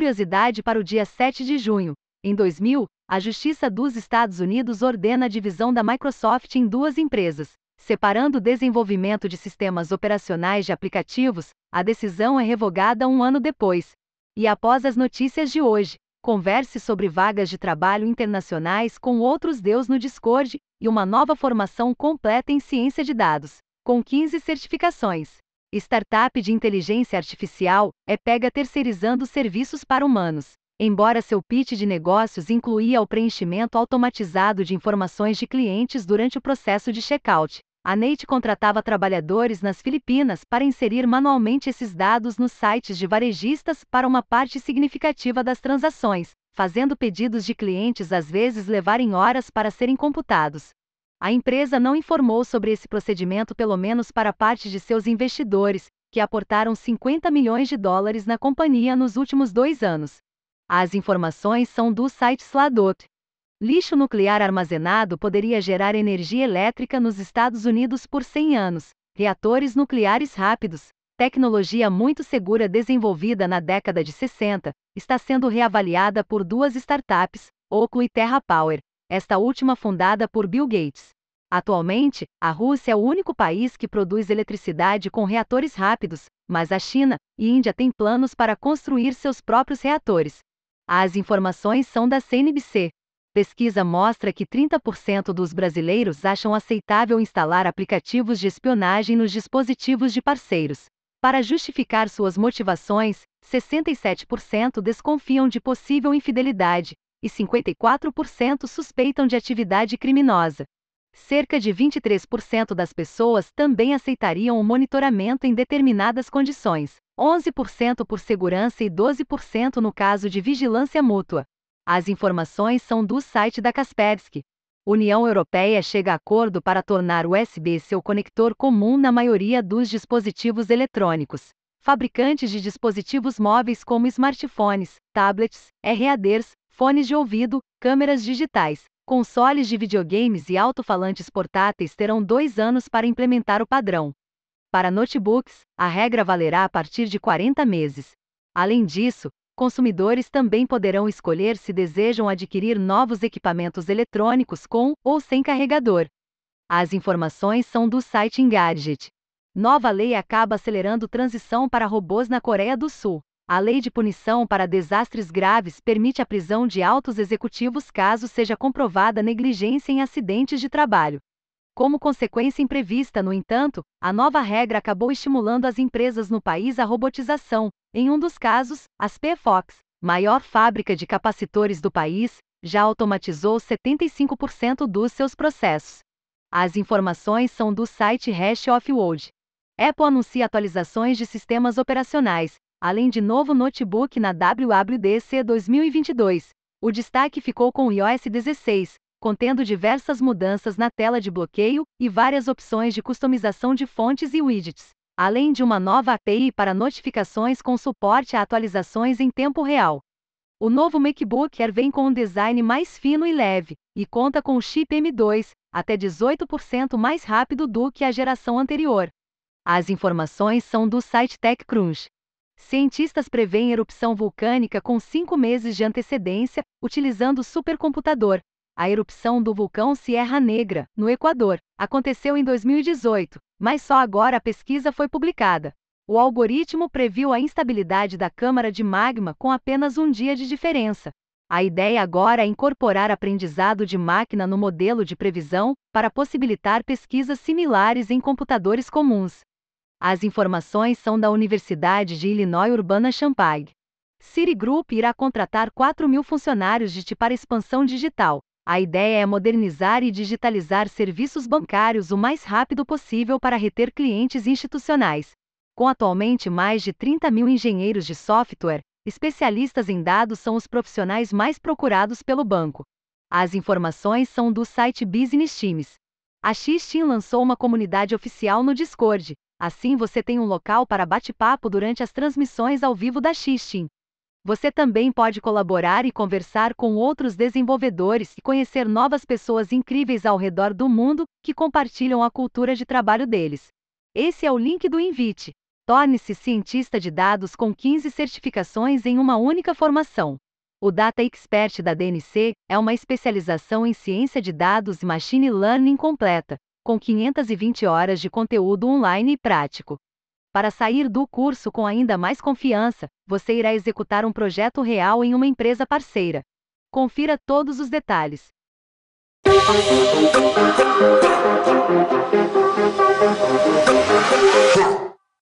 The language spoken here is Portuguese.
curiosidade para o dia 7 de junho. Em 2000, a Justiça dos Estados Unidos ordena a divisão da Microsoft em duas empresas. Separando o desenvolvimento de sistemas operacionais de aplicativos, a decisão é revogada um ano depois. E após as notícias de hoje, converse sobre vagas de trabalho internacionais com outros deus no Discord e uma nova formação completa em ciência de dados, com 15 certificações. Startup de inteligência artificial é pega terceirizando serviços para humanos. Embora seu pitch de negócios incluía o preenchimento automatizado de informações de clientes durante o processo de checkout, a Neite contratava trabalhadores nas Filipinas para inserir manualmente esses dados nos sites de varejistas para uma parte significativa das transações, fazendo pedidos de clientes às vezes levarem horas para serem computados. A empresa não informou sobre esse procedimento pelo menos para parte de seus investidores, que aportaram 50 milhões de dólares na companhia nos últimos dois anos. As informações são do site Sladot. Lixo nuclear armazenado poderia gerar energia elétrica nos Estados Unidos por 100 anos. Reatores nucleares rápidos, tecnologia muito segura desenvolvida na década de 60, está sendo reavaliada por duas startups, Oclo e Terra Power, esta última fundada por Bill Gates. Atualmente, a Rússia é o único país que produz eletricidade com reatores rápidos, mas a China e Índia têm planos para construir seus próprios reatores. As informações são da CNBC. Pesquisa mostra que 30% dos brasileiros acham aceitável instalar aplicativos de espionagem nos dispositivos de parceiros. Para justificar suas motivações, 67% desconfiam de possível infidelidade, e 54% suspeitam de atividade criminosa. Cerca de 23% das pessoas também aceitariam o monitoramento em determinadas condições, 11% por segurança e 12% no caso de vigilância mútua. As informações são do site da Kaspersky. União Europeia chega a acordo para tornar o USB seu conector comum na maioria dos dispositivos eletrônicos. Fabricantes de dispositivos móveis como smartphones, tablets, RADers, fones de ouvido, câmeras digitais, consoles de videogames e alto-falantes portáteis terão dois anos para implementar o padrão. Para notebooks, a regra valerá a partir de 40 meses. Além disso, consumidores também poderão escolher se desejam adquirir novos equipamentos eletrônicos com ou sem carregador. As informações são do site Engadget. Nova lei acaba acelerando transição para robôs na Coreia do Sul. A lei de punição para desastres graves permite a prisão de altos executivos caso seja comprovada negligência em acidentes de trabalho. Como consequência imprevista, no entanto, a nova regra acabou estimulando as empresas no país à robotização. Em um dos casos, a Fox, maior fábrica de capacitores do país, já automatizou 75% dos seus processos. As informações são do site Hash of World. Apple anuncia atualizações de sistemas operacionais, além de novo notebook na WWDC 2022. O destaque ficou com o iOS 16, contendo diversas mudanças na tela de bloqueio e várias opções de customização de fontes e widgets, além de uma nova API para notificações com suporte a atualizações em tempo real. O novo MacBook Air vem com um design mais fino e leve, e conta com o chip M2, até 18% mais rápido do que a geração anterior. As informações são do site TechCrunch. Cientistas preveem erupção vulcânica com cinco meses de antecedência, utilizando supercomputador. A erupção do vulcão Sierra Negra, no Equador, aconteceu em 2018, mas só agora a pesquisa foi publicada. O algoritmo previu a instabilidade da câmara de magma com apenas um dia de diferença. A ideia agora é incorporar aprendizado de máquina no modelo de previsão para possibilitar pesquisas similares em computadores comuns. As informações são da Universidade de Illinois Urbana-Champaign. Citigroup irá contratar 4 mil funcionários de para expansão digital. A ideia é modernizar e digitalizar serviços bancários o mais rápido possível para reter clientes institucionais. Com atualmente mais de 30 mil engenheiros de software, especialistas em dados são os profissionais mais procurados pelo banco. As informações são do site Business Teams. A X-Team lançou uma comunidade oficial no Discord, Assim você tem um local para bate-papo durante as transmissões ao vivo da Xistin. Você também pode colaborar e conversar com outros desenvolvedores e conhecer novas pessoas incríveis ao redor do mundo que compartilham a cultura de trabalho deles. Esse é o link do invite. Torne-se cientista de dados com 15 certificações em uma única formação. O Data Expert da DNC é uma especialização em ciência de dados e machine learning completa, com 520 horas de conteúdo online e prático. Para sair do curso com ainda mais confiança, você irá executar um projeto real em uma empresa parceira. Confira todos os detalhes.